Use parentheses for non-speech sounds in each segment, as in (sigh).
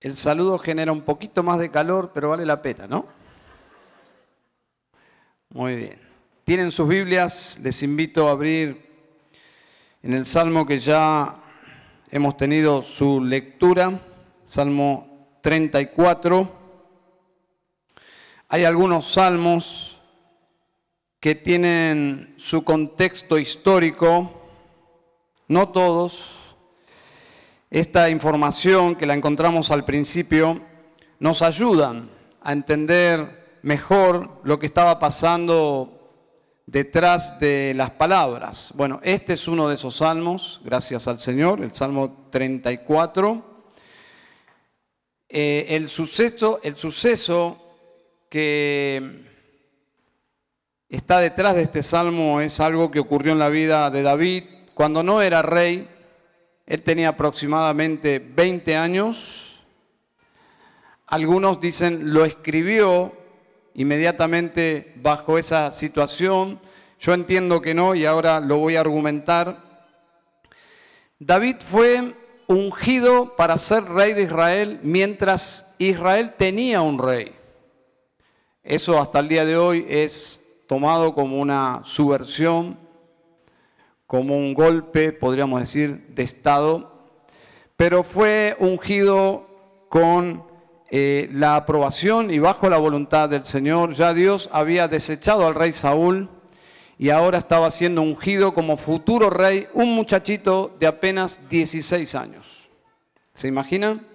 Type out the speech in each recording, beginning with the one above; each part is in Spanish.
El saludo genera un poquito más de calor, pero vale la pena, ¿no? Muy bien. Tienen sus Biblias, les invito a abrir en el Salmo que ya hemos tenido su lectura, Salmo 34. Hay algunos salmos que tienen su contexto histórico, no todos, esta información que la encontramos al principio nos ayudan a entender mejor lo que estaba pasando detrás de las palabras. Bueno, este es uno de esos salmos, gracias al Señor, el Salmo 34. Eh, el, suceso, el suceso que está detrás de este salmo es algo que ocurrió en la vida de David cuando no era rey, él tenía aproximadamente 20 años. Algunos dicen lo escribió inmediatamente bajo esa situación. Yo entiendo que no y ahora lo voy a argumentar. David fue ungido para ser rey de Israel mientras Israel tenía un rey. Eso hasta el día de hoy es tomado como una subversión como un golpe, podríamos decir, de Estado, pero fue ungido con eh, la aprobación y bajo la voluntad del Señor. Ya Dios había desechado al rey Saúl y ahora estaba siendo ungido como futuro rey un muchachito de apenas 16 años. ¿Se imaginan?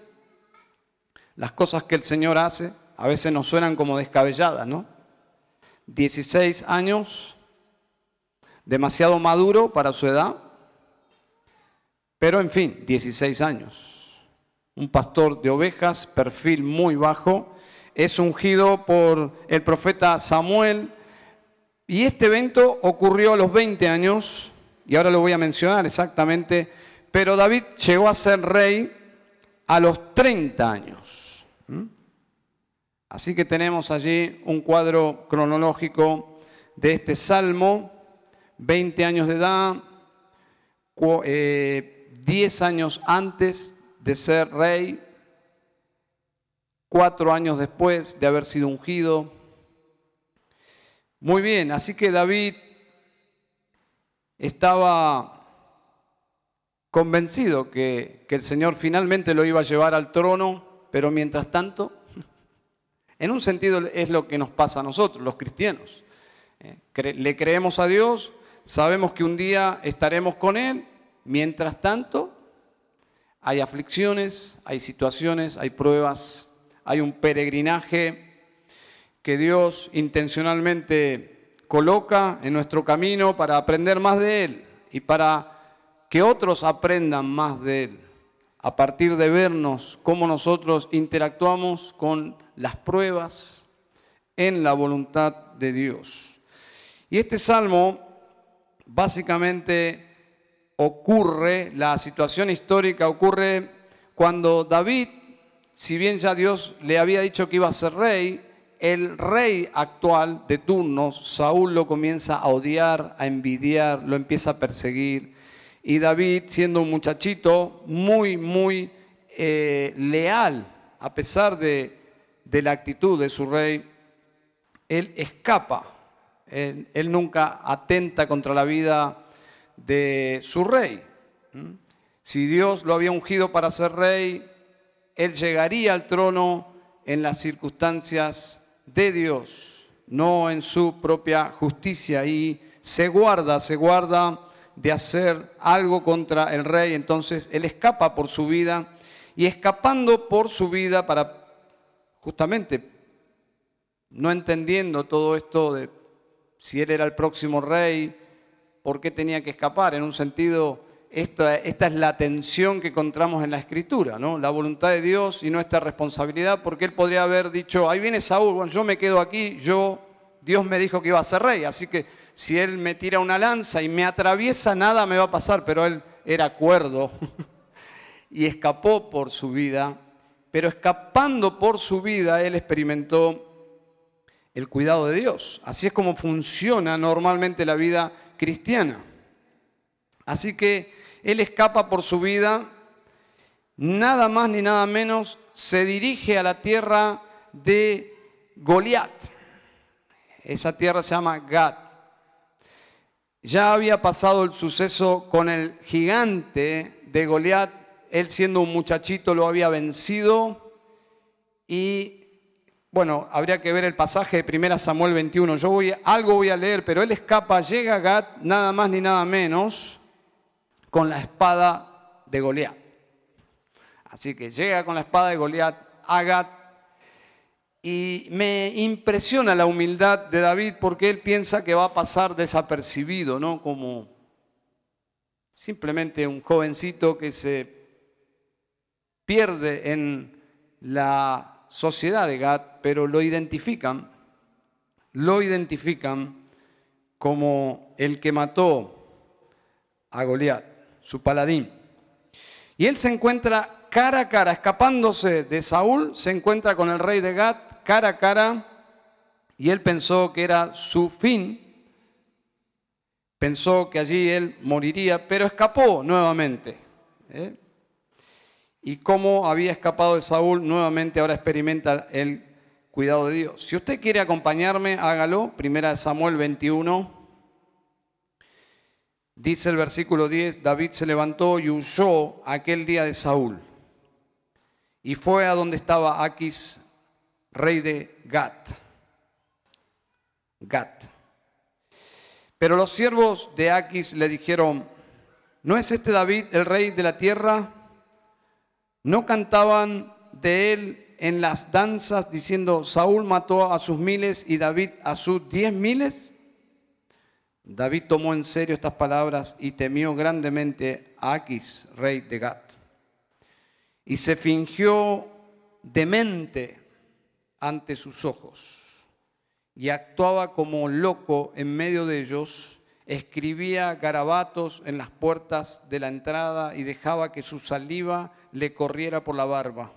Las cosas que el Señor hace a veces nos suenan como descabelladas, ¿no? 16 años demasiado maduro para su edad, pero en fin, 16 años. Un pastor de ovejas, perfil muy bajo, es ungido por el profeta Samuel y este evento ocurrió a los 20 años, y ahora lo voy a mencionar exactamente, pero David llegó a ser rey a los 30 años. Así que tenemos allí un cuadro cronológico de este salmo 20 años de edad, 10 eh, años antes de ser rey, 4 años después de haber sido ungido. Muy bien, así que David estaba convencido que, que, el Señor finalmente lo iba a llevar al trono, pero mientras tanto, (laughs) en un sentido es lo que nos pasa a nosotros, los cristianos. Eh, le creemos a Dios, sabemos que un día estaremos con Él, mientras tanto hay aflicciones, hay situaciones, hay pruebas, hay un peregrinaje que Dios intencionalmente coloca en nuestro camino para aprender más de Él y para que otros aprendan más de Él, a partir de vernos cómo nosotros interactuamos con las pruebas en la voluntad de Dios. Y este salmo básicamente ocurre, la situación histórica ocurre cuando David, si bien ya Dios le había dicho que iba a ser rey, el rey actual de turnos, Saúl lo comienza a odiar, a envidiar, lo empieza a perseguir. Y David, siendo un muchachito muy, muy eh, leal, a pesar de, de la actitud de su rey, él escapa él, nunca atenta contra la vida de su rey. Si Dios lo había ungido para ser rey, él llegaría al trono en las circunstancias de Dios, no en su propia justicia. Y se guarda, se guarda de hacer algo contra el rey. Entonces él escapa por su vida y escapando por su vida para justamente no entendiendo todo esto de si él era el próximo rey, por qué tenía que escapar. En un sentido, esta, es la tensión que encontramos en la escritura, ¿no? La voluntad de Dios y nuestra responsabilidad, porque él podría haber dicho, ahí viene Saúl, yo me quedo aquí, yo, Dios me dijo que iba a ser rey, así que si él me tira una lanza y me atraviesa, nada me va a pasar, pero él era cuerdo (laughs) y escapó por su vida, pero escapando por su vida, él experimentó el cuidado de Dios. Así es como funciona normalmente la vida cristiana. Así que él escapa por su vida, nada más ni nada menos se dirige a la tierra de Goliat. Esa tierra se llama Gad. Ya había pasado el suceso con el gigante de Goliat. Él siendo un muchachito lo había vencido. Y bueno, habría que ver el pasaje de 1 Samuel 21. Yo algo voy a leer, pero él escapa, llega a Gad, nada más ni nada menos, con la espada de Goliat. Así que llega con la espada de Goliat a Gad y me impresiona la humildad de David porque él piensa que va a pasar desapercibido, ¿no? Como simplemente un jovencito que se pierde en la sociedad de Gad, pero lo identifican, lo identifican como el que mató a Goliat, su paladín. Y él se encuentra cara a cara, escapándose de Saúl, se encuentra con el rey de Gad cara a cara y él pensó que era su fin, pensó que allí él moriría, pero escapó nuevamente. ¿eh? Y como había escapado de Saúl, nuevamente ahora experimenta el cuidado de Dios. Si usted quiere acompañarme, hágalo. Primera Samuel 21. Dice el versículo 10, David se levantó y huyó aquel día de Saúl. Y fue a donde estaba Aquis, rey de Gat. Gat. Pero los siervos de Aquis le dijeron, ¿no es este David el rey de la tierra? ¿No cantaban de él en las danzas diciendo, Saúl mató a sus miles y David a sus diez miles? David tomó en serio estas palabras y temió grandemente a Aquis, rey de Gat. Y se fingió demente ante sus ojos y actuaba como loco en medio de ellos, escribía garabatos en las puertas de la entrada y dejaba que su saliva le corriera por la barba.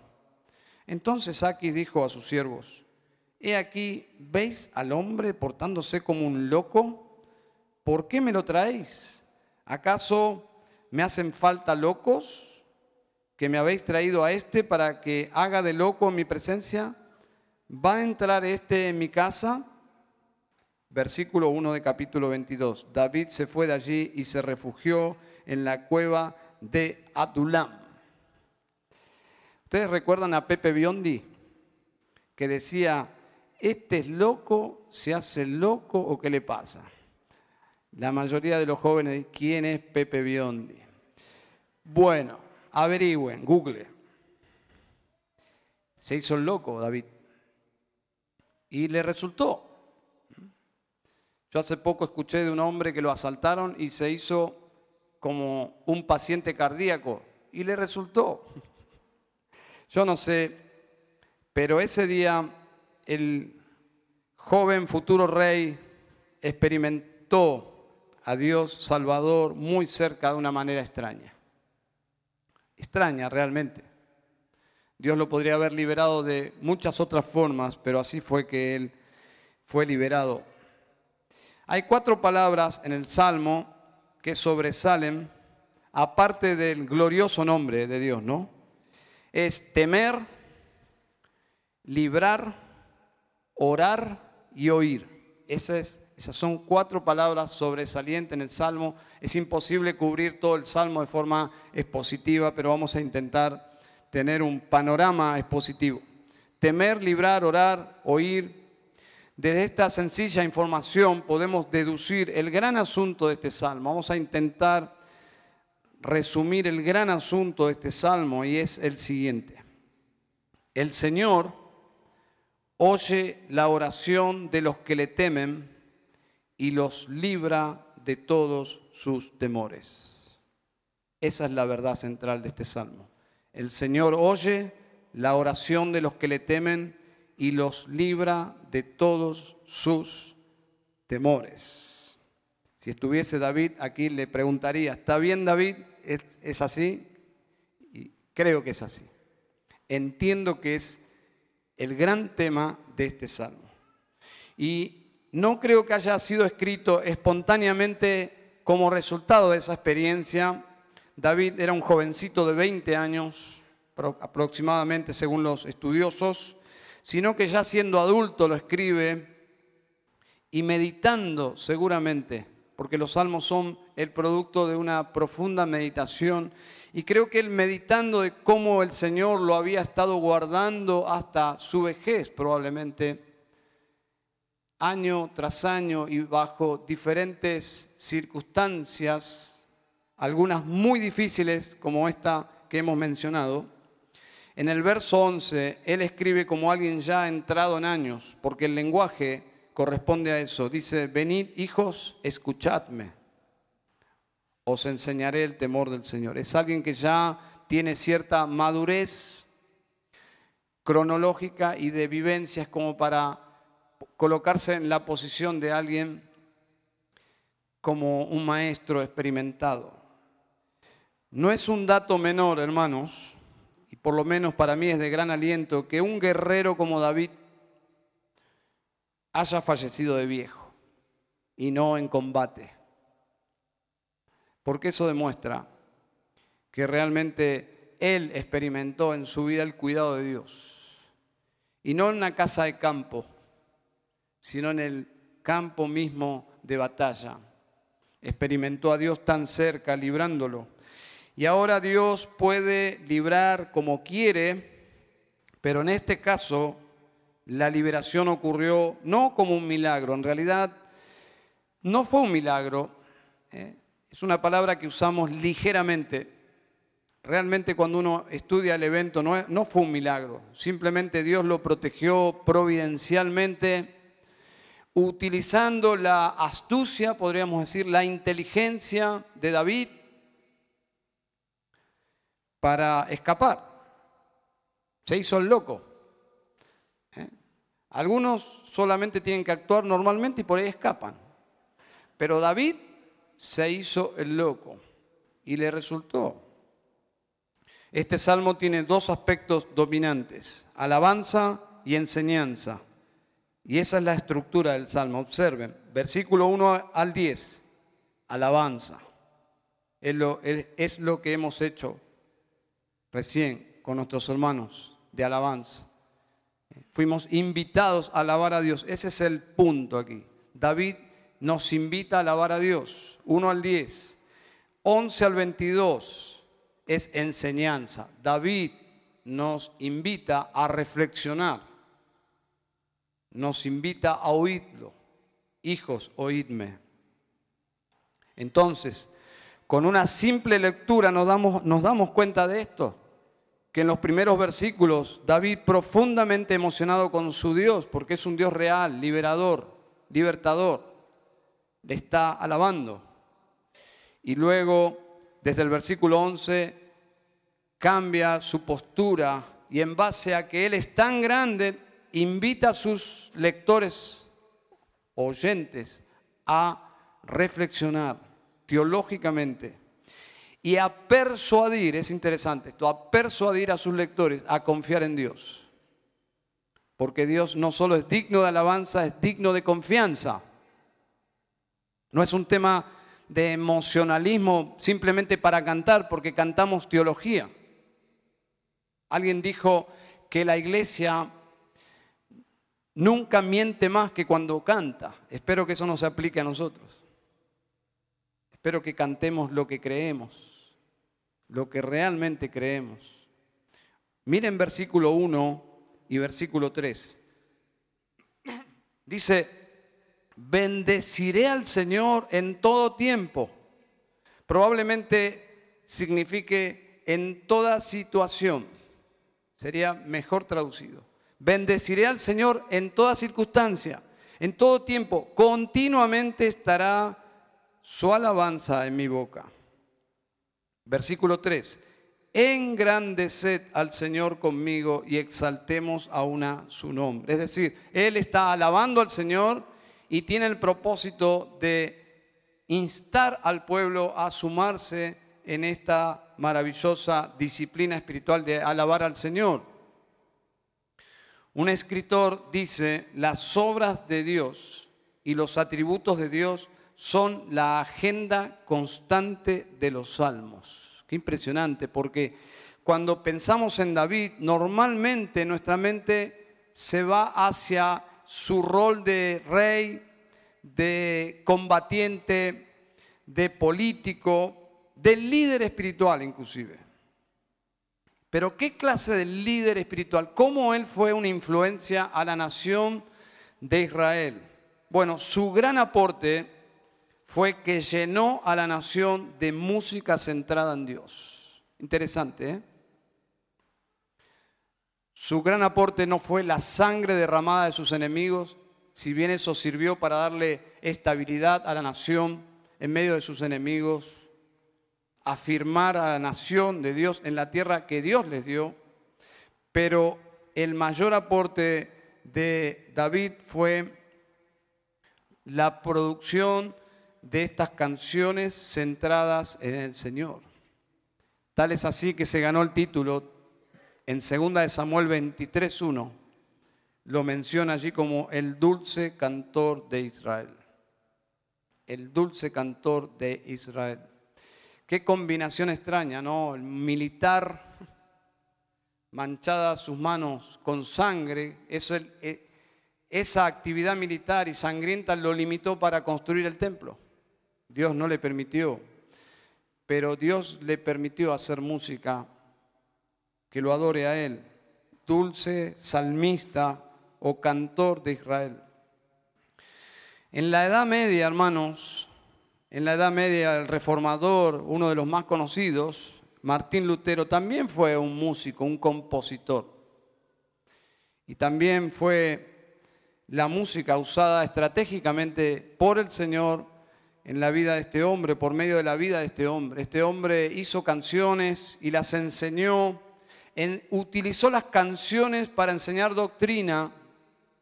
Entonces Aquis dijo a sus siervos, He aquí, ¿veis al hombre portándose como un loco? ¿Por qué me lo traéis? ¿Acaso me hacen falta locos que me habéis traído a este para que haga de loco en mi presencia? ¿Va a entrar este en mi casa? Versículo 1 de capítulo 22. David se fue de allí y se refugió en la cueva de Adulam. ¿Ustedes recuerdan a Pepe Biondi? Que decía, este es loco, se hace loco o qué le pasa. La mayoría de los jóvenes, ¿quién es Pepe Biondi? Bueno, averigüen, google. Se hizo loco David. Y le resultó. Yo hace poco escuché de un hombre que lo asaltaron y se hizo como un paciente cardíaco y le resultó. Yo no sé, pero ese día el joven futuro rey experimentó a Dios Salvador muy cerca de una manera extraña. Extraña realmente. Dios lo podría haber liberado de muchas otras formas, pero así fue que él fue liberado. Hay cuatro palabras en el Salmo que sobresalen, aparte del glorioso nombre de Dios, ¿no? Es temer, librar, orar y oír. Esas, son cuatro palabras sobresalientes en el Salmo. Es imposible cubrir todo el Salmo de forma expositiva, pero vamos a intentar tener un panorama expositivo. Temer, librar, orar, oír. Desde esta sencilla información podemos deducir el gran asunto de este salmo. Vamos a intentar resumir el gran asunto de este salmo y es el siguiente. El Señor oye la oración de los que le temen y los libra de todos sus temores. Esa es la verdad central de este salmo. El Señor oye la oración de los que le temen y los libra de todos sus temores. Si estuviese David aquí le preguntaría, ¿está bien David? ¿Es, así? Y creo que es así. Entiendo que es el gran tema de este salmo. Y no creo que haya sido escrito espontáneamente como resultado de esa experiencia David era un jovencito de 20 años, aproximadamente según los estudiosos, sino que ya siendo adulto lo escribe y meditando seguramente, porque los salmos son el producto de una profunda meditación, y creo que él meditando de cómo el Señor lo había estado guardando hasta su vejez probablemente, año tras año y bajo diferentes circunstancias, algunas muy difíciles como esta que hemos mencionado, en el verso 11 él escribe como alguien ya entrado en años, porque el lenguaje corresponde a eso. Dice, venid hijos, escuchadme, os enseñaré el temor del Señor. Es alguien que ya tiene cierta madurez cronológica y de vivencias como para colocarse en la posición de alguien como un maestro experimentado. No es un dato menor, hermanos, y por lo menos para mí es de gran aliento, que un guerrero como David haya fallecido de viejo y no en combate. Porque eso demuestra que realmente él experimentó en su vida el cuidado de Dios. Y no en una casa de campo, sino en el campo mismo de batalla. Experimentó a Dios tan cerca, librándolo. Y ahora Dios puede librar como quiere, pero en este caso la liberación ocurrió no como un milagro, en realidad no fue un milagro, ¿eh? es una palabra que usamos ligeramente. Realmente cuando uno estudia el evento no, no fue un milagro, simplemente Dios lo protegió providencialmente utilizando la astucia, podríamos decir, la inteligencia de David para escapar. Se hizo el loco. Algunos solamente tienen que actuar normalmente y por ahí escapan. Pero David se hizo el loco y le resultó. Este salmo tiene dos aspectos dominantes, alabanza y enseñanza. Y esa es la estructura del Salmo. Observen, versículo 1 al 10, alabanza. Es lo, es lo que hemos hecho recién con nuestros hermanos de alabanza. Fuimos invitados a alabar a Dios. Ese es el punto aquí. David nos invita a alabar a Dios. 1 al 10. 11 al 22 es enseñanza. David nos invita a reflexionar nos invita a oírlo. Hijos, oídme. Entonces, con una simple lectura nos damos, nos damos cuenta de esto, que en los primeros versículos David profundamente emocionado con su Dios, porque es un Dios real, liberador, libertador, le está alabando. Y luego, desde el versículo 11, cambia su postura y en base a que Él es tan grande, invita a sus lectores, oyentes, a reflexionar teológicamente y a persuadir, es interesante esto, a persuadir a sus lectores a confiar en Dios. Porque Dios no solo es digno de alabanza, es digno de confianza. No es un tema de emocionalismo simplemente para cantar, porque cantamos teología. Alguien dijo que la iglesia nunca miente más que cuando canta. Espero que eso no se aplique a nosotros. Espero que cantemos lo que creemos, lo que realmente creemos. Miren versículo 1 y versículo 3. Dice, bendeciré al Señor en todo tiempo. Probablemente signifique en toda situación. Sería mejor traducido. Bendeciré al Señor en toda circunstancia, en todo tiempo. Continuamente estará su alabanza en mi boca. Versículo 3. Engrandeced al Señor conmigo y exaltemos a una su nombre. Es decir, Él está alabando al Señor y tiene el propósito de instar al pueblo a sumarse en esta maravillosa disciplina espiritual de alabar al Señor. Un escritor dice, las obras de Dios y los atributos de Dios son la agenda constante de los salmos. Qué impresionante, porque cuando pensamos en David, normalmente nuestra mente se va hacia su rol de rey, de combatiente, de político, de líder espiritual inclusive. Pero ¿qué clase de líder espiritual? ¿Cómo él fue una influencia a la nación de Israel? Bueno, su gran aporte fue que llenó a la nación de música centrada en Dios. Interesante, ¿eh? Su gran aporte no fue la sangre derramada de sus enemigos, si bien eso sirvió para darle estabilidad a la nación en medio de sus enemigos, afirmar a la nación de Dios en la tierra que Dios les dio, pero el mayor aporte de David fue la producción de estas canciones centradas en el Señor. Tal es así que se ganó el título en 2 de Samuel 23.1 lo menciona allí como el dulce cantor de Israel. El dulce cantor de Israel. Qué combinación extraña, ¿no? El militar manchada sus manos con sangre, eh, esa actividad militar y sangrienta lo limitó para construir el templo. Dios no le permitió, pero Dios le permitió hacer música que lo adore a Él, dulce salmista o cantor de Israel. En la Edad Media, hermanos, en la Edad Media el reformador, uno de los más conocidos, Martín Lutero, también fue un músico, un compositor. Y también fue la música usada estratégicamente por el Señor en la vida de este hombre, por medio de la vida de este hombre. Este hombre hizo canciones y las enseñó utilizó las canciones para enseñar doctrina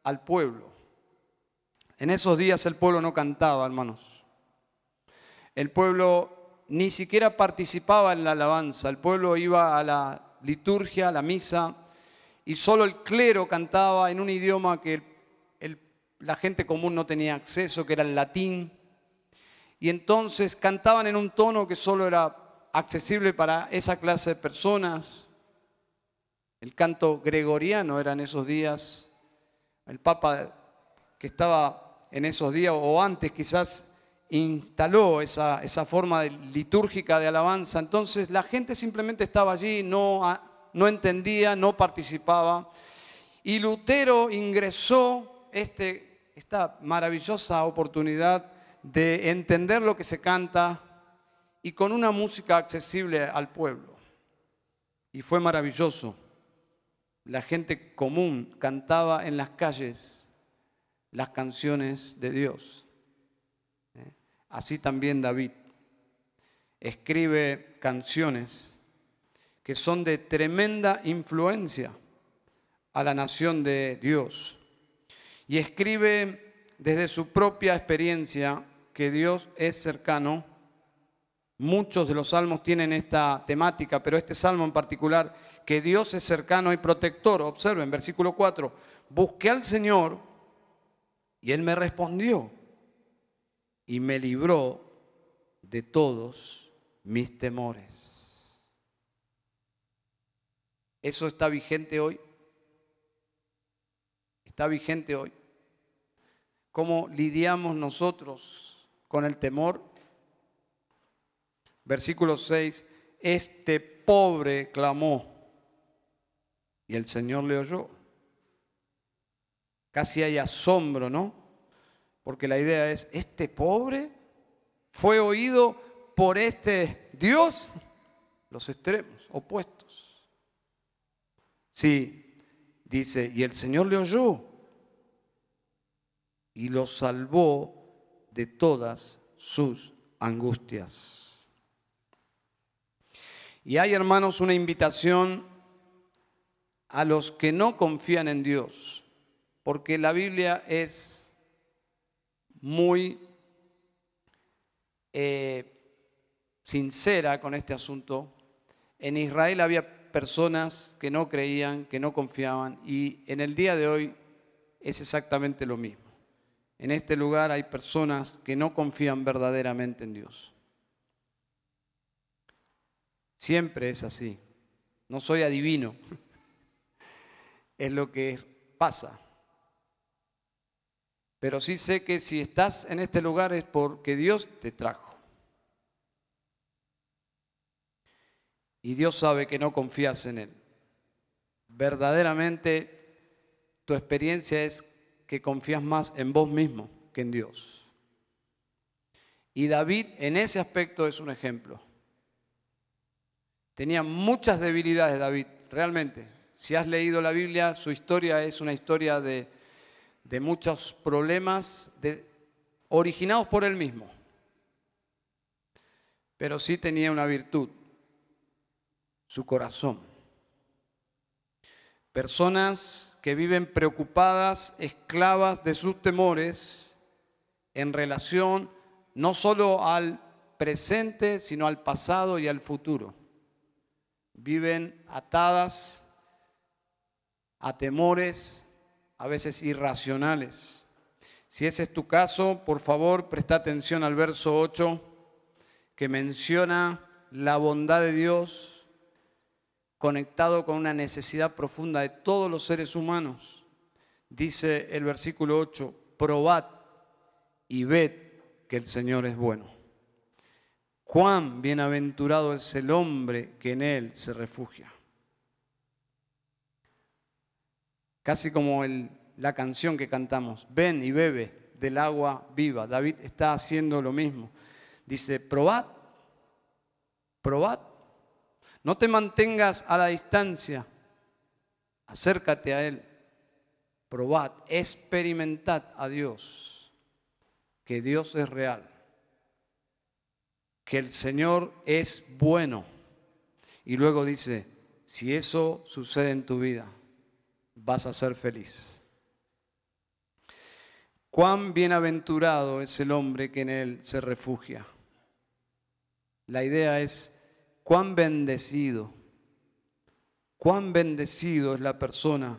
al pueblo. En esos días el pueblo no cantaba, hermanos. El pueblo ni siquiera participaba en la alabanza. El pueblo iba a la liturgia, a la misa, y solo el clero cantaba en un idioma que la gente común no tenía acceso, que era el latín. Y entonces cantaban en un tono que solo era accesible para esa clase de personas. El canto gregoriano era en esos días. El Papa que estaba en esos días o antes quizás instaló esa, esa forma litúrgica de alabanza. Entonces la gente simplemente estaba allí, no, no entendía, no participaba. Y Lutero ingresó este, esta maravillosa oportunidad de entender lo que se canta y con una música accesible al pueblo. Y fue maravilloso la gente común cantaba en las calles las canciones de Dios. ¿Eh? Así también David escribe canciones que son de tremenda influencia a la nación de Dios. Y escribe desde su propia experiencia que Dios es cercano. Muchos de los salmos tienen esta temática, pero este salmo en particular que Dios es cercano y protector. Observen, versículo 4, busqué al Señor y Él me respondió y me libró de todos mis temores. ¿Eso está vigente hoy? ¿Está vigente hoy? ¿Cómo lidiamos nosotros con el temor? Versículo 6, este pobre clamó y el Señor le oyó. Casi hay asombro, ¿no? Porque la idea es, este pobre fue oído por este Dios, los extremos, opuestos. Sí, dice, y el Señor le oyó y lo salvó de todas sus angustias. Y hay, hermanos, una invitación a los que no confían en Dios, porque la Biblia es muy eh, sincera con este asunto. En Israel había personas que no creían, que no confiaban, y en el día de hoy es exactamente lo mismo. En este lugar hay personas que no confían verdaderamente en Dios. Siempre es así. no soy adivino. (laughs) Es lo que pasa. Pero sí sé que si estás en este lugar es porque Dios te trajo. Y Dios sabe que no confías en Él. Verdaderamente tu experiencia es que confías más en vos mismo que en Dios. Y David en ese aspecto es un ejemplo. Tenía muchas debilidades David, realmente. Si has leído la Biblia, su historia es una historia de, muchos problemas originados por él mismo. Pero sí tenía una virtud, su corazón. Personas que viven preocupadas, esclavas de sus temores en relación no solo al presente, sino al pasado y al futuro. Viven atadas a temores, a veces irracionales. Si ese es tu caso, por favor, presta atención al verso 8 que menciona la bondad de Dios conectado con una necesidad profunda de todos los seres humanos. Dice el versículo 8, probad y ved que el Señor es bueno. Cuán bienaventurado es el hombre que en Él se refugia. Casi como la canción que cantamos, ven y bebe del agua viva. David está haciendo lo mismo. Dice, probad, probad. No te mantengas a la distancia, acércate a Él. Probad, experimentad a Dios que Dios es real, que el Señor es bueno. Y luego dice, si eso sucede en tu vida, vas a ser feliz. Cuán bienaventurado es el hombre que en él se refugia. La idea es, cuán bendecido, cuán bendecido es la persona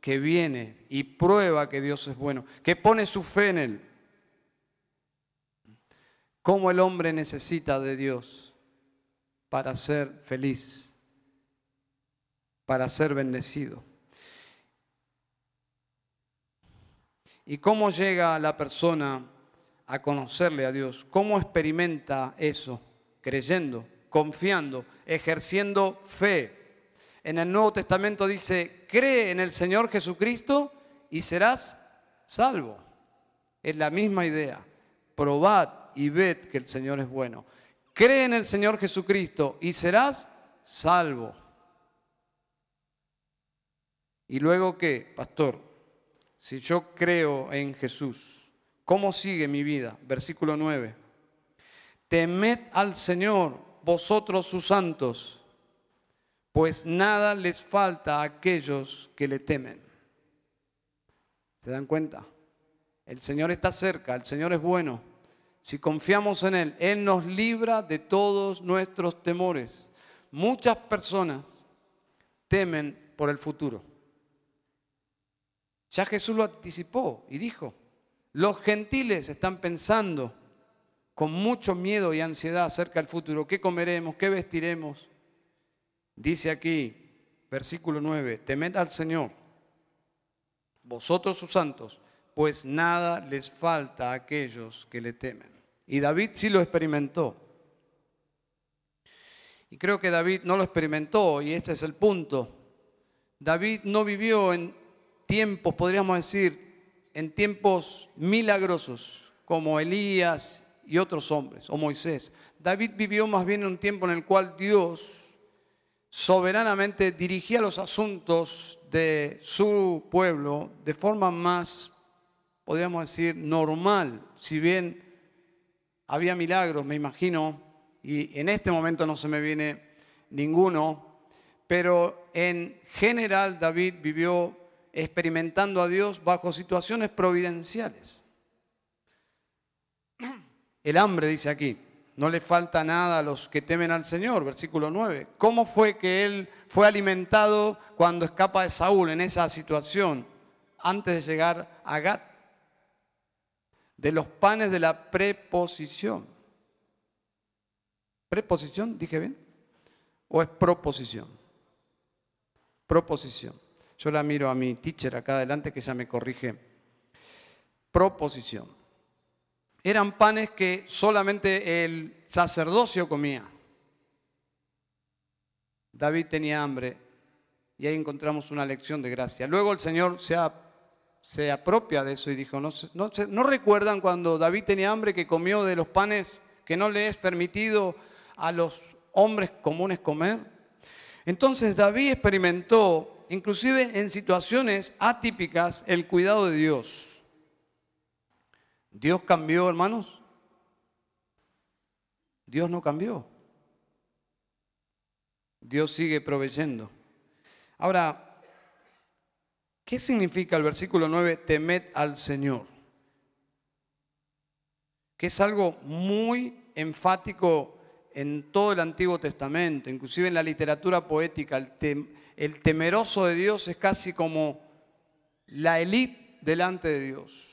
que viene y prueba que Dios es bueno, que pone su fe en él cómo el hombre necesita de Dios para ser feliz, para ser bendecido. ¿Y cómo llega la persona a conocerle a Dios? ¿Cómo experimenta eso? Creyendo, confiando, ejerciendo fe. En el Nuevo Testamento dice, cree en el Señor Jesucristo y serás salvo. Es la misma idea. Probad y ved que el Señor es bueno. Cree en el Señor Jesucristo y serás salvo. ¿Y luego qué, pastor? Si yo creo en Jesús, ¿cómo sigue mi vida? Versículo 9. Temed al Señor, vosotros sus santos, pues nada les falta a aquellos que le temen. ¿Se dan cuenta? El Señor está cerca, el Señor es bueno si confiamos en Él, Él nos libra de todos nuestros temores. Muchas personas temen por el futuro. Ya Jesús lo anticipó y dijo, los gentiles están pensando con mucho miedo y ansiedad acerca del futuro. ¿Qué comeremos? ¿Qué vestiremos? Dice aquí, versículo 9, temed al Señor, vosotros sus santos, pues nada les falta a aquellos que le temen. Y David sí lo experimentó. Y creo que David no lo experimentó, y este es el punto. David no vivió en tiempos, podríamos decir, en tiempos milagrosos, como Elías y otros hombres, o Moisés. David vivió más bien en un tiempo en el cual Dios soberanamente dirigía los asuntos de su pueblo de forma más, podríamos decir, normal, si bien había milagros, me imagino, y en este momento no se me viene ninguno, pero en general David vivió experimentando a Dios bajo situaciones providenciales. El hambre, dice aquí, no le falta nada a los que temen al Señor, versículo 9. ¿Cómo fue que él fue alimentado cuando escapa de Saúl en esa situación antes de llegar a Gat? de los panes de la preposición. ¿Preposición? ¿Dije bien? ¿O es proposición? Proposición. Yo la miro a mi teacher acá adelante que ya me corrige. Proposición. Eran panes que solamente el sacerdocio comía. David tenía hambre y ahí encontramos una lección de gracia. Luego el Señor se, apropia de eso y dijo, ¿no, no, ¿no recuerdan cuando David tenía hambre que comió de los panes que no le es permitido a los hombres comunes comer? Entonces David experimentó, inclusive en situaciones atípicas, el cuidado de Dios. ¿Dios cambió, hermanos? Dios no cambió. Dios sigue proveyendo. Ahora, ¿qué significa el versículo 9? Temed al Señor. Que es algo muy enfático en todo el Antiguo Testamento, inclusive en la literatura poética. El, temeroso de Dios es casi como la élite delante de Dios.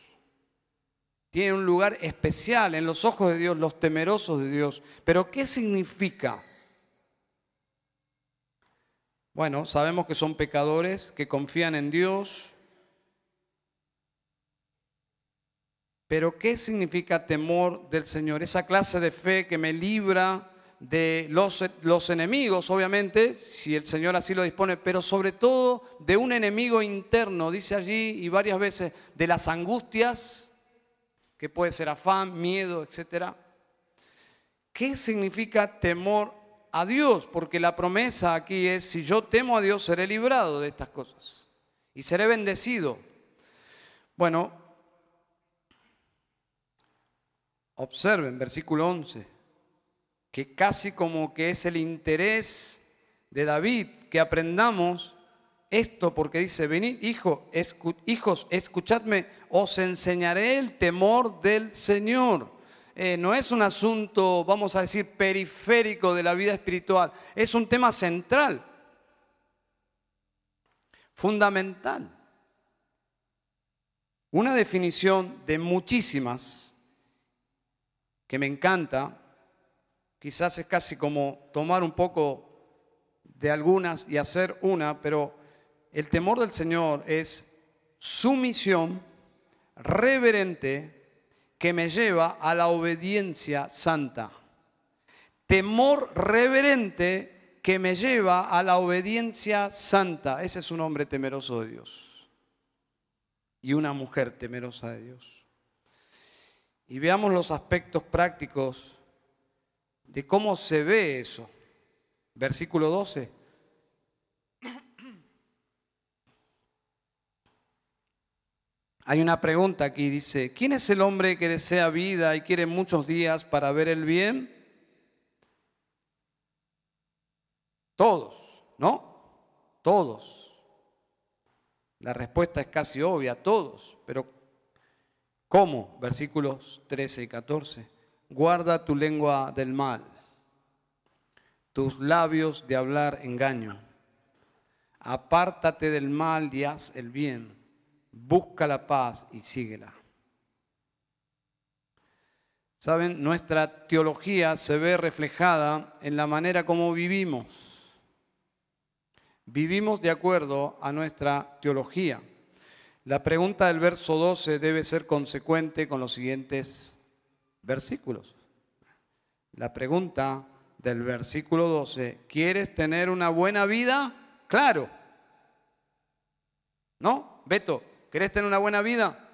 Tiene un lugar especial en los ojos de Dios, los temerosos de Dios. Pero ¿qué significa? Bueno, sabemos que son pecadores, que confían en Dios. Pero ¿qué significa temor del Señor? Esa clase de fe que me libra de los, enemigos, obviamente, si el Señor así lo dispone, pero sobre todo de un enemigo interno, dice allí y varias veces, de las angustias, que puede ser afán, miedo, etc. ¿Qué significa temor a Dios, porque la promesa aquí es, si yo temo a Dios, seré librado de estas cosas y seré bendecido. Bueno, observen, versículo 11, que casi como que es el interés de David que aprendamos esto, porque dice, venid hijo, hijos, escuchadme, os enseñaré el temor del Señor. Eh, no es un asunto, vamos a decir, periférico de la vida espiritual, es un tema central, fundamental. Una definición de muchísimas que me encanta, quizás es casi como tomar un poco de algunas y hacer una, pero el temor del Señor es sumisión reverente, que me lleva a la obediencia santa. Temor reverente que me lleva a la obediencia santa. Ese es un hombre temeroso de Dios. Y una mujer temerosa de Dios. Y veamos los aspectos prácticos de cómo se ve eso. Versículo 12. Hay una pregunta aquí, dice, ¿quién es el hombre que desea vida y quiere muchos días para ver el bien? Todos, ¿no? Todos. La respuesta es casi obvia, todos, pero ¿cómo? Versículos 13 y 14. Guarda tu lengua del mal, tus labios de hablar engaño. Apártate del mal y haz el bien busca la paz y síguela. Saben, nuestra teología se ve reflejada en la manera como vivimos. Vivimos de acuerdo a nuestra teología. La pregunta del verso 12 debe ser consecuente con los siguientes versículos. La pregunta del versículo 12, ¿quieres tener una buena vida? Claro. ¿No? Beto, ¿Querés tener una buena vida?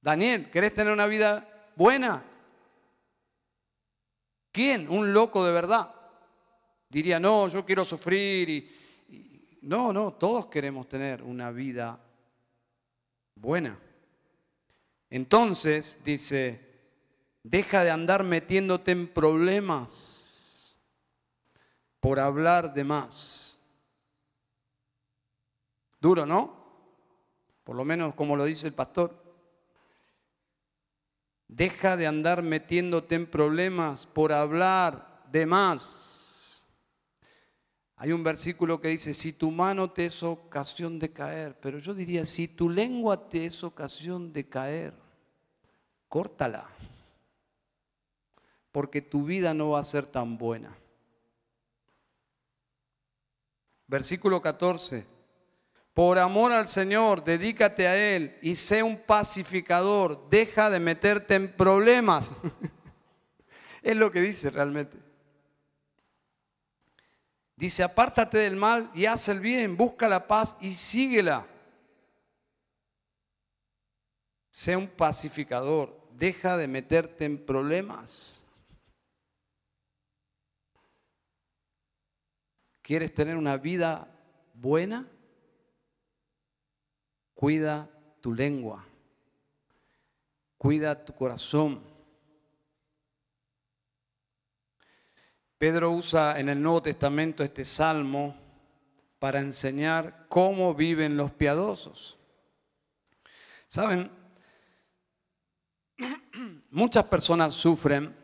Daniel, ¿querés tener una vida buena? ¿Quién? Un loco de verdad. Diría, no, yo quiero sufrir y, No, no, todos queremos tener una vida buena. Entonces, dice, deja de andar metiéndote en problemas por hablar de más. Duro, ¿no? Por lo menos como lo dice el pastor. Deja de andar metiéndote en problemas por hablar de más. Hay un versículo que dice, si tu mano te es ocasión de caer, pero yo diría, si tu lengua te es ocasión de caer, córtala, porque tu vida no va a ser tan buena. Versículo 14. Por amor al Señor, dedícate a Él y sé un pacificador. Deja de meterte en problemas. (laughs) es lo que dice realmente. Dice, apártate del mal y haz el bien, busca la paz y síguela. Sé un pacificador, deja de meterte en problemas. ¿Quieres tener una vida buena? Cuida tu lengua, cuida tu corazón. Pedro usa en el Nuevo Testamento este salmo para enseñar cómo viven los piadosos. Saben, (clears throat) muchas personas sufren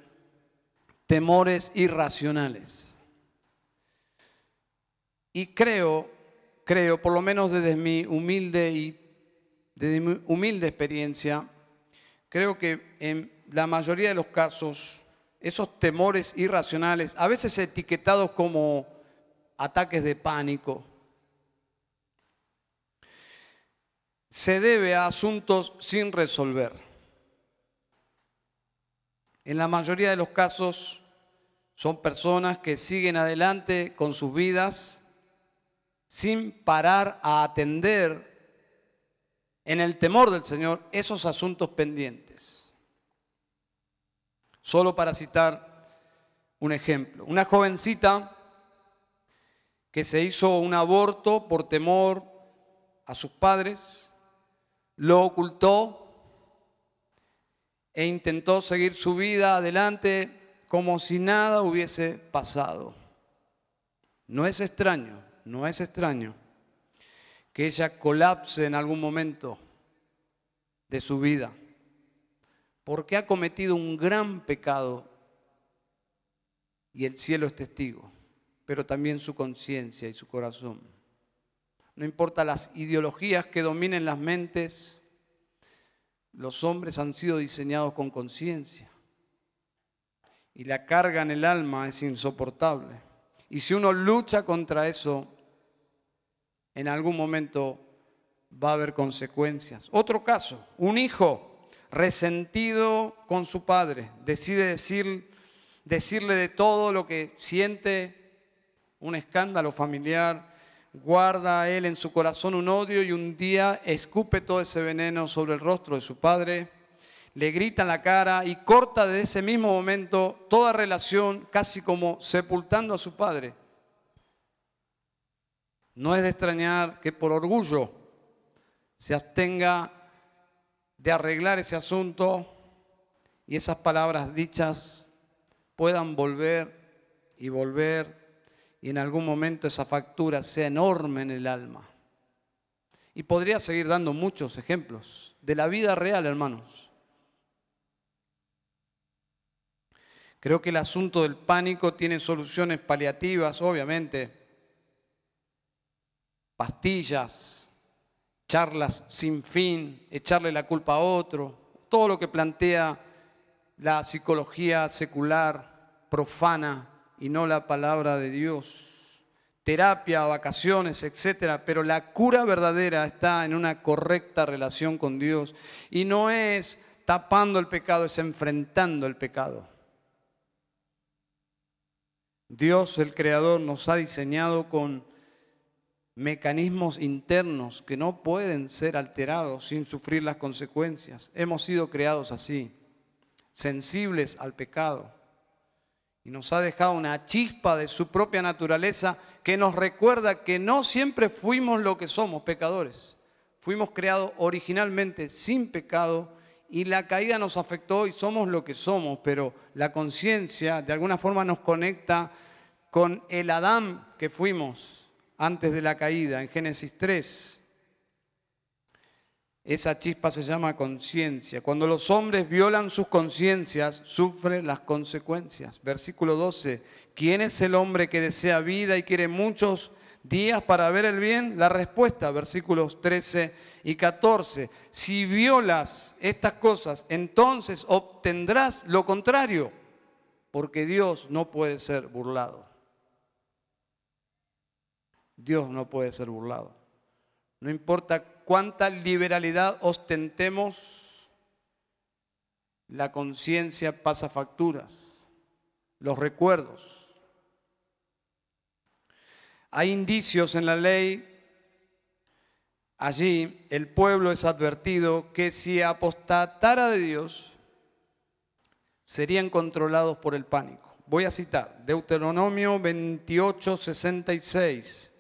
temores irracionales. Y creo, creo, por lo menos desde mi humilde y desde mi humilde experiencia, creo que en la mayoría de los casos, esos temores irracionales, a veces etiquetados como ataques de pánico, se debe a asuntos sin resolver. En la mayoría de los casos son personas que siguen adelante con sus vidas sin parar a atender en el temor del Señor esos asuntos pendientes. Solo para citar un ejemplo. Una jovencita que se hizo un aborto por temor a sus padres, lo ocultó e intentó seguir su vida adelante como si nada hubiese pasado. No es extraño, no es extraño que ella colapse en algún momento de su vida, porque ha cometido un gran pecado y el cielo es testigo, pero también su conciencia y su corazón. No importa las ideologías que dominen las mentes, los hombres han sido diseñados con conciencia y la carga en el alma es insoportable. Y si uno lucha contra eso, en algún momento va a haber consecuencias. Otro caso, un hijo resentido con su padre, decide decir, decirle de todo lo que siente, un escándalo familiar, guarda a él en su corazón un odio y un día escupe todo ese veneno sobre el rostro de su padre, le grita en la cara y corta de ese mismo momento toda relación, casi como sepultando a su padre. No es de extrañar que por orgullo se abstenga de arreglar ese asunto y esas palabras dichas puedan volver y volver y en algún momento esa factura sea enorme en el alma. Y podría seguir dando muchos ejemplos de la vida real, hermanos. Creo que el asunto del pánico tiene soluciones paliativas, obviamente, pastillas, charlas sin fin, echarle la culpa a otro, todo lo que plantea la psicología secular, profana y no la palabra de Dios. Terapia, vacaciones, etcétera, pero la cura verdadera está en una correcta relación con Dios y no es tapando el pecado, es enfrentando el pecado. Dios, el Creador, nos ha diseñado con mecanismos internos que no pueden ser alterados sin sufrir las consecuencias. Hemos sido creados así, sensibles al pecado. Y nos ha dejado una chispa de su propia naturaleza que nos recuerda que no siempre fuimos lo que somos, pecadores. Fuimos creados originalmente sin pecado y la caída nos afectó y somos lo que somos, pero la conciencia de alguna forma nos conecta con el Adán que fuimos antes de la caída, en Génesis 3. Esa chispa se llama conciencia. Cuando los hombres violan sus conciencias, sufren las consecuencias. Versículo 12. ¿Quién es el hombre que desea vida y quiere muchos días para ver el bien? La respuesta, versículos 13 y 14. Si violas estas cosas, entonces obtendrás lo contrario, porque Dios no puede ser burlado. Dios no puede ser burlado. No importa cuánta liberalidad ostentemos, la conciencia pasa facturas, los recuerdos. Hay indicios en la ley, allí el pueblo es advertido que si apostatara de Dios, serían controlados por el pánico. Voy a citar Deuteronomio 28, 66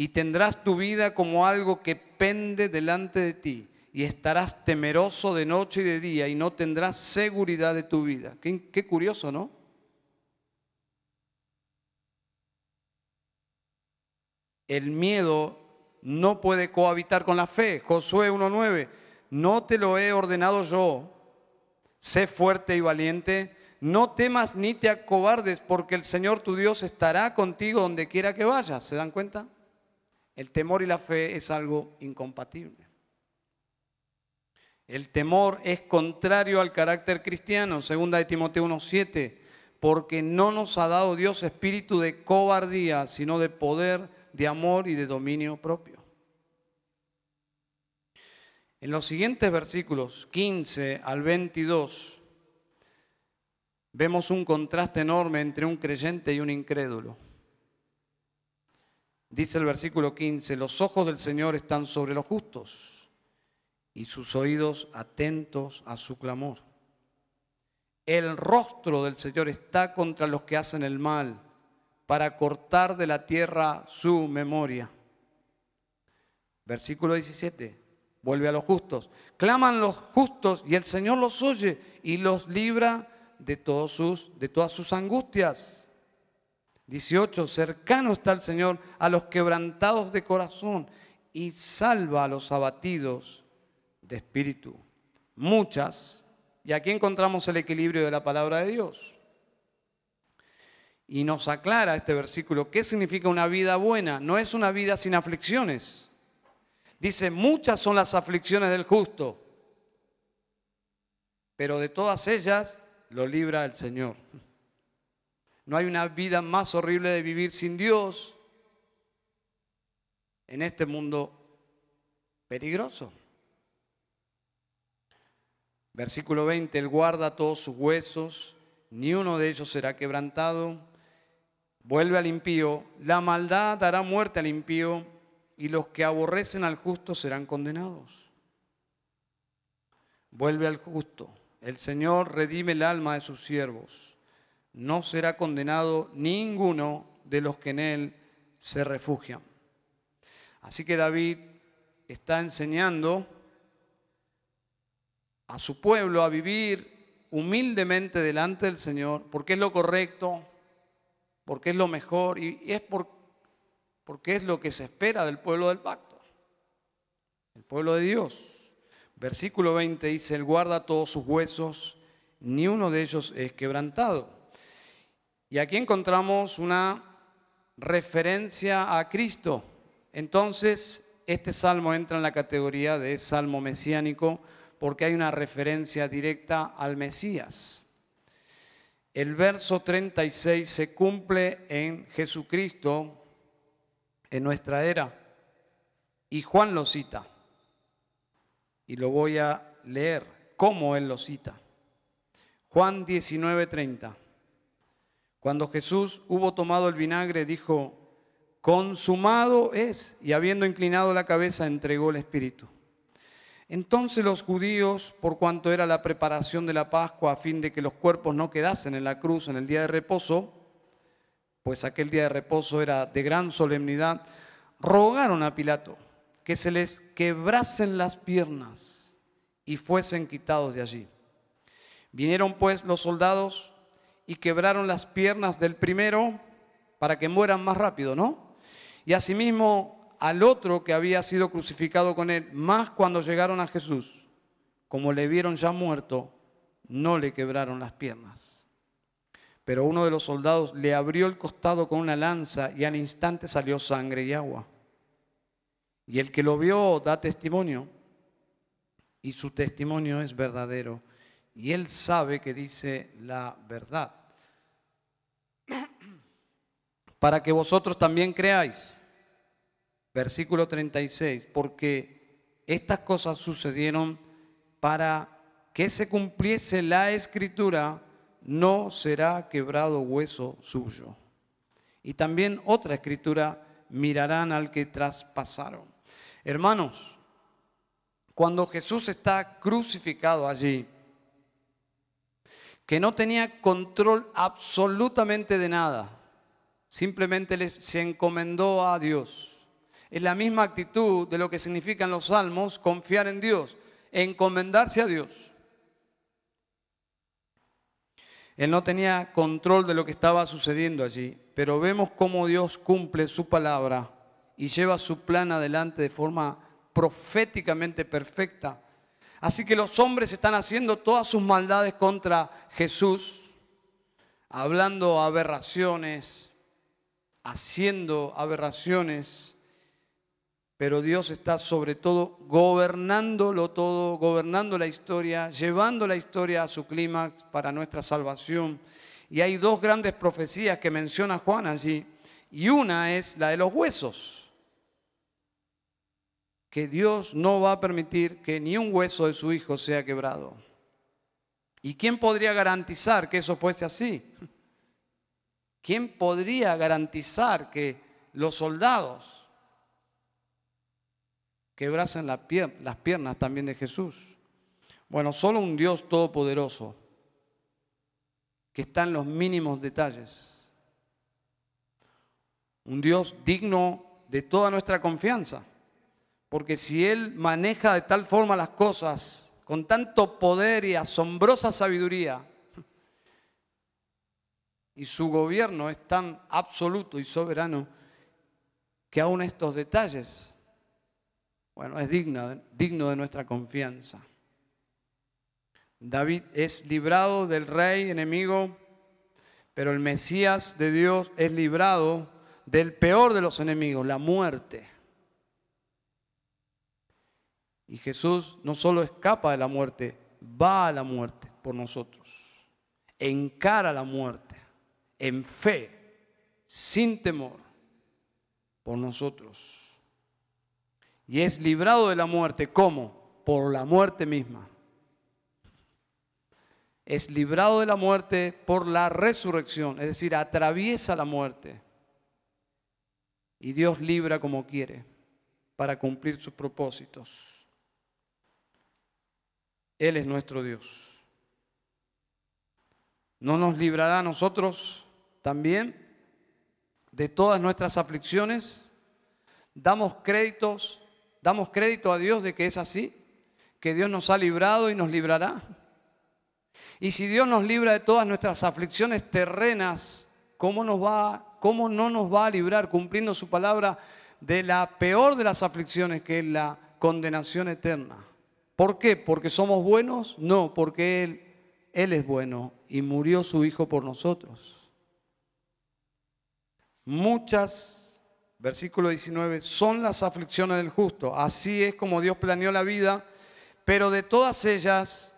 y tendrás tu vida como algo que pende delante de ti y estarás temeroso de noche y de día y no tendrás seguridad de tu vida. Qué, curioso, ¿no? El miedo no puede cohabitar con la fe. Josué 1.9, no te lo he ordenado yo. Sé fuerte y valiente. No temas ni te acobardes porque el Señor tu Dios estará contigo donde quiera que vayas. ¿Se dan cuenta? El temor y la fe es algo incompatible. El temor es contrario al carácter cristiano, segunda de Timoteo 1:7, porque no nos ha dado Dios espíritu de cobardía, sino de poder, de amor y de dominio propio. En los siguientes versículos 15 al 22 vemos un contraste enorme entre un creyente y un incrédulo. Dice el versículo 15, los ojos del Señor están sobre los justos y sus oídos atentos a su clamor. El rostro del Señor está contra los que hacen el mal, para cortar de la tierra su memoria. Versículo 17, vuelve a los justos. Claman los justos y el Señor los oye y los libra de, todos sus, de todas sus angustias. 18, cercano está el Señor a los quebrantados de corazón y salva a los abatidos de espíritu. Muchas, y aquí encontramos el equilibrio de la palabra de Dios. Y nos aclara este versículo qué significa una vida buena. No es una vida sin aflicciones. Dice, muchas son las aflicciones del justo, pero de todas ellas lo libra el Señor. No hay una vida más horrible de vivir sin Dios en este mundo peligroso. Versículo 20, Él guarda todos sus huesos, ni uno de ellos será quebrantado. Vuelve al impío, la maldad dará muerte al impío, y los que aborrecen al justo serán condenados. Vuelve al justo, el Señor redime el alma de sus siervos no será condenado ninguno de los que en él se refugian. Así que David está enseñando a su pueblo a vivir humildemente delante del Señor, porque es lo correcto, porque es lo mejor y es porque es lo que se espera del pueblo del pacto, el pueblo de Dios. Versículo 20 dice, Él guarda todos sus huesos, ni uno de ellos es quebrantado. Y aquí encontramos una referencia a Cristo. Entonces, este salmo entra en la categoría de salmo mesiánico porque hay una referencia directa al Mesías. El verso 36 se cumple en Jesucristo en nuestra era y Juan lo cita. Y lo voy a leer como él lo cita. Juan 19:30. Cuando Jesús hubo tomado el vinagre, dijo, consumado es, y habiendo inclinado la cabeza, entregó el Espíritu. Entonces los judíos, por cuanto era la preparación de la Pascua, a fin de que los cuerpos no quedasen en la cruz en el día de reposo, pues aquel día de reposo era de gran solemnidad, rogaron a Pilato que se les quebrasen las piernas y fuesen quitados de allí. Vinieron pues los soldados y quebraron las piernas del primero para que mueran más rápido, ¿no? Y asimismo al otro que había sido crucificado con él, más cuando llegaron a Jesús, como le vieron ya muerto, no le quebraron las piernas. Pero uno de los soldados le abrió el costado con una lanza y al instante salió sangre y agua. Y el que lo vio da testimonio y su testimonio es verdadero. Y él sabe que dice la verdad para que vosotros también creáis. versículo 36, porque estas cosas sucedieron para que se cumpliese la escritura, no será quebrado hueso suyo. Y también otra escritura, mirarán al que traspasaron. Hermanos, cuando Jesús está crucificado allí, que no tenía control absolutamente de nada, simplemente se encomendó a Dios. Es la misma actitud de lo que significan los salmos, confiar en Dios, encomendarse a Dios. Él no tenía control de lo que estaba sucediendo allí, pero vemos cómo Dios cumple su palabra y lleva su plan adelante de forma proféticamente perfecta. Así que los hombres están haciendo todas sus maldades contra Jesús, hablando aberraciones, haciendo aberraciones, pero Dios está sobre todo gobernándolo todo, gobernando la historia, llevando la historia a su clímax para nuestra salvación. Y hay dos grandes profecías que menciona Juan allí, y una es la de los huesos, que Dios no va a permitir que ni un hueso de su hijo sea quebrado. ¿Y quién podría garantizar que eso fuese así? ¿Quién podría garantizar que los soldados quebrasen las piernas también de Jesús. Bueno, solo un Dios todopoderoso, que está en los mínimos detalles. Un Dios digno de toda nuestra confianza. Porque si Él maneja de tal forma las cosas, con tanto poder y asombrosa sabiduría, y su gobierno es tan absoluto y soberano, que aún estos detalles bueno, es digno, digno de nuestra confianza. David es librado del rey enemigo, pero el Mesías de Dios es librado del peor de los enemigos, la muerte. Y Jesús no solo escapa de la muerte, va a la muerte por nosotros. Encara la muerte en fe, sin temor, por nosotros y es librado de la muerte. ¿Cómo? Por la muerte misma. Es librado de la muerte por la resurrección, es decir, atraviesa la muerte. Y Dios libra como quiere para cumplir sus propósitos. Él es nuestro Dios. ¿No nos librará a nosotros también de todas nuestras aflicciones? Damos créditos ¿Damos crédito a Dios de que es así? ¿Que Dios nos ha librado y nos librará? Y si Dios nos libra de todas nuestras aflicciones terrenas, ¿cómo, nos va, ¿cómo no nos va a librar cumpliendo su palabra de la peor de las aflicciones, que es la condenación eterna? ¿Por qué? ¿Porque somos buenos? No, porque Él es bueno y murió su Hijo por nosotros. Muchas versículo 19, son las aflicciones del justo. Así es como Dios planeó la vida, pero de todas ellas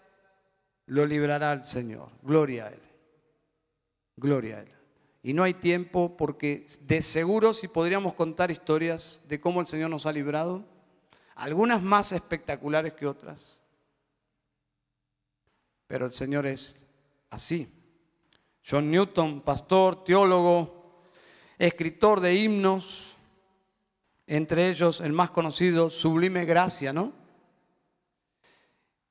lo librará el Señor. Gloria a Él. Gloria a Él. Y no hay tiempo porque de seguro si podríamos contar historias de cómo el Señor nos ha librado, algunas más espectaculares que otras. Pero el Señor es así. John Newton, pastor, teólogo, escritor de himnos, entre ellos el más conocido, Sublime Gracia, ¿no?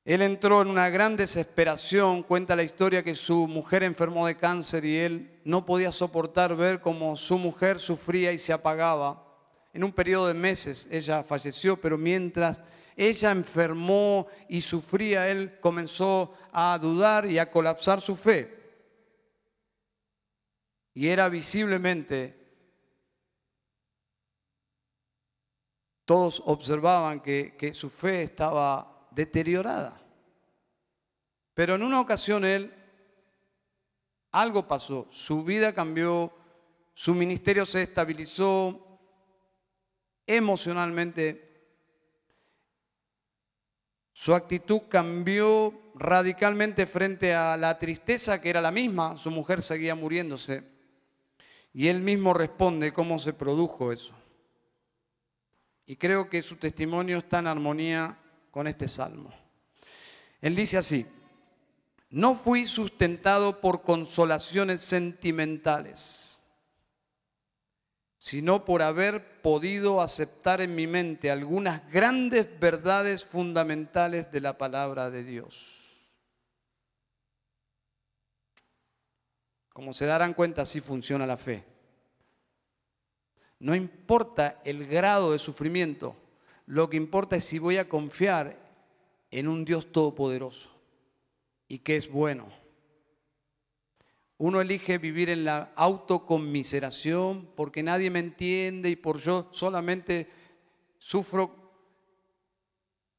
Él entró en una gran desesperación, cuenta la historia que su mujer enfermó de cáncer y él no podía soportar ver cómo su mujer sufría y se apagaba. En un periodo de meses ella falleció, pero mientras ella enfermó y sufría, él comenzó a dudar y a colapsar su fe. Y era visiblemente todos observaban que, su fe estaba deteriorada. Pero en una ocasión él, algo pasó, su vida cambió, su ministerio se estabilizó emocionalmente, su actitud cambió radicalmente frente a la tristeza que era la misma, su mujer seguía muriéndose. Y él mismo responde cómo se produjo eso. Y creo que su testimonio está en armonía con este salmo. Él dice así, no fui sustentado por consolaciones sentimentales, sino por haber podido aceptar en mi mente algunas grandes verdades fundamentales de la palabra de Dios. Como se darán cuenta, así funciona la fe. No importa el grado de sufrimiento, lo que importa es si voy a confiar en un Dios todopoderoso y que es bueno. Uno elige vivir en la autoconmiseración porque nadie me entiende y por yo solamente sufro.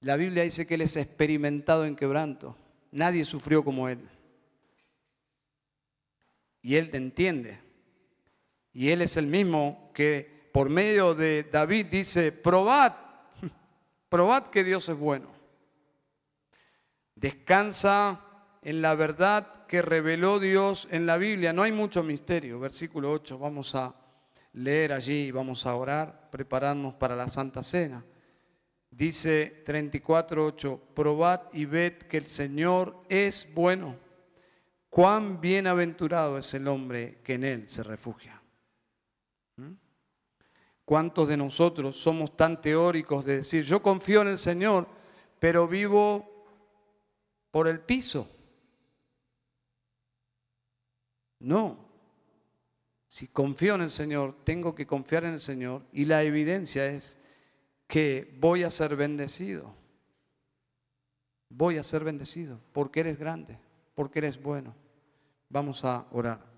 La Biblia dice que Él es experimentado en quebranto. Nadie sufrió como Él. Y Él te entiende. Y Él es el mismo que por medio de David dice, probad, probad que Dios es bueno. Descansa en la verdad que reveló Dios en la Biblia. No hay mucho misterio. Versículo 8, vamos a leer allí, vamos a orar, prepararnos para la Santa Cena. Dice 34.8, probad y ved que el Señor es bueno. Cuán bienaventurado es el hombre que en Él se refugia. ¿Cuántos de nosotros somos tan teóricos de decir, yo confío en el Señor, pero vivo por el piso? No. Si confío en el Señor, tengo que confiar en el Señor y la evidencia es que voy a ser bendecido. Voy a ser bendecido porque eres grande, porque eres bueno. Vamos a orar.